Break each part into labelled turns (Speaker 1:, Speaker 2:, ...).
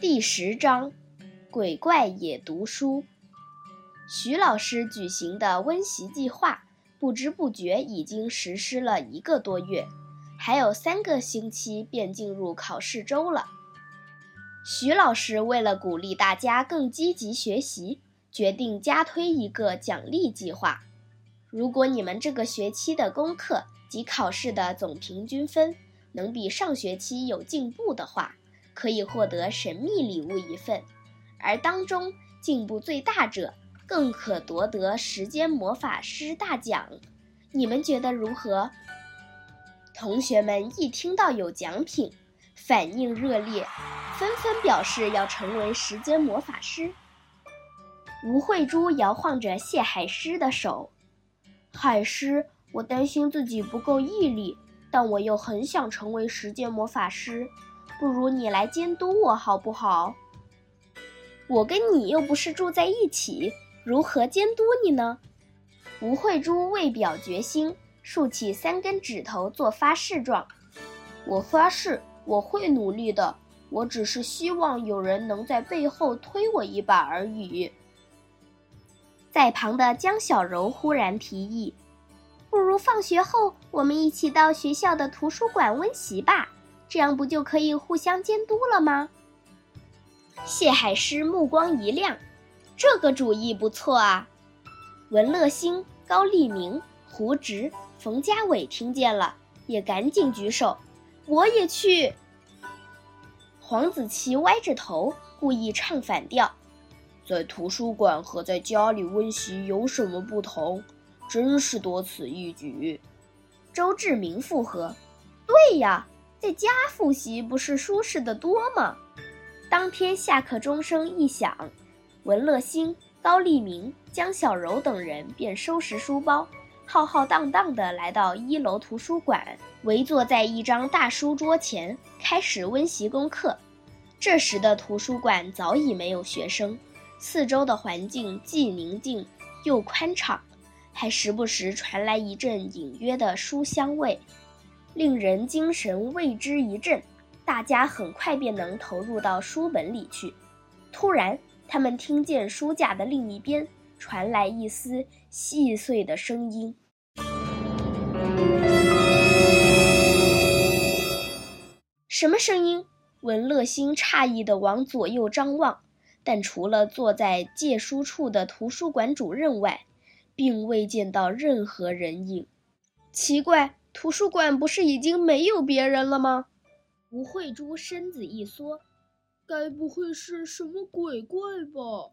Speaker 1: 第十章，鬼怪也读书。徐老师举行的温习计划，不知不觉已经实施了一个多月，还有三个星期便进入考试周了。徐老师为了鼓励大家更积极学习，决定加推一个奖励计划。如果你们这个学期的功课及考试的总平均分能比上学期有进步的话，可以获得神秘礼物一份，而当中进步最大者更可夺得时间魔法师大奖。你们觉得如何？同学们一听到有奖品，反应热烈，纷纷表示要成为时间魔法师。吴慧珠摇晃着谢海狮的手：“海狮，我担心自己不够毅力，但我又很想成为时间魔法师。”不如你来监督我好不好？我跟你又不是住在一起，如何监督你呢？吴慧珠为表决心，竖起三根指头做发誓状。我发誓我会努力的，我只是希望有人能在背后推我一把而已。在旁的江小柔忽然提议：“不如放学后我们一起到学校的图书馆温习吧。”这样不就可以互相监督了吗？谢海狮目光一亮，这个主意不错啊！文乐星、高立明、胡直、冯家伟听见了，也赶紧举手：“我也去。”黄子琪歪着头，故意唱反调：“在图书馆和在家里温习有什么不同？真是多此一举。”周志明附和：“对呀。”在家复习不是舒适的多吗？当天下课钟声一响，文乐星、高立明、江小柔等人便收拾书包，浩浩荡荡地来到一楼图书馆，围坐在一张大书桌前，开始温习功课。这时的图书馆早已没有学生，四周的环境既宁静又宽敞，还时不时传来一阵隐约的书香味。令人精神为之一振，大家很快便能投入到书本里去。突然，他们听见书架的另一边传来一丝细碎的声音。什么声音？文乐星诧异地往左右张望，但除了坐在借书处的图书馆主任外，并未见到任何人影。奇怪。图书馆不是已经没有别人了吗？吴慧珠身子一缩，该不会是什么鬼怪吧？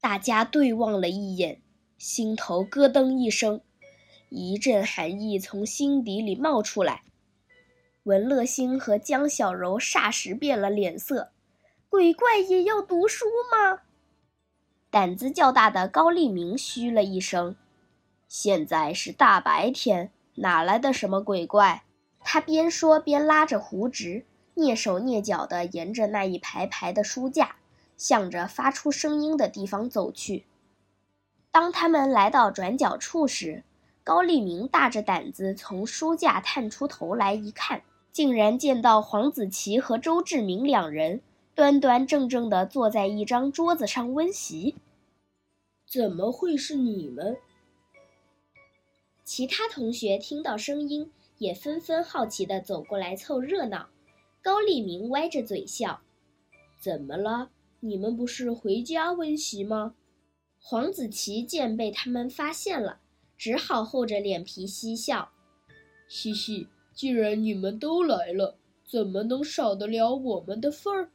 Speaker 1: 大家对望了一眼，心头咯噔一声，一阵寒意从心底里冒出来。文乐星和江小柔霎时变了脸色，鬼怪也要读书吗？胆子较大的高立明嘘了一声：“现在是大白天。”哪来的什么鬼怪？他边说边拉着胡直，蹑手蹑脚地沿着那一排排的书架，向着发出声音的地方走去。当他们来到转角处时，高立明大着胆子从书架探出头来一看，竟然见到黄子琪和周志明两人端端正正地坐在一张桌子上温习。怎么会是你们？其他同学听到声音，也纷纷好奇地走过来凑热闹。高立明歪着嘴笑：“怎么了？你们不是回家温习吗？”黄子琪见被他们发现了，只好厚着脸皮嬉笑：“嘻嘻，既然你们都来了，怎么能少得了我们的份儿？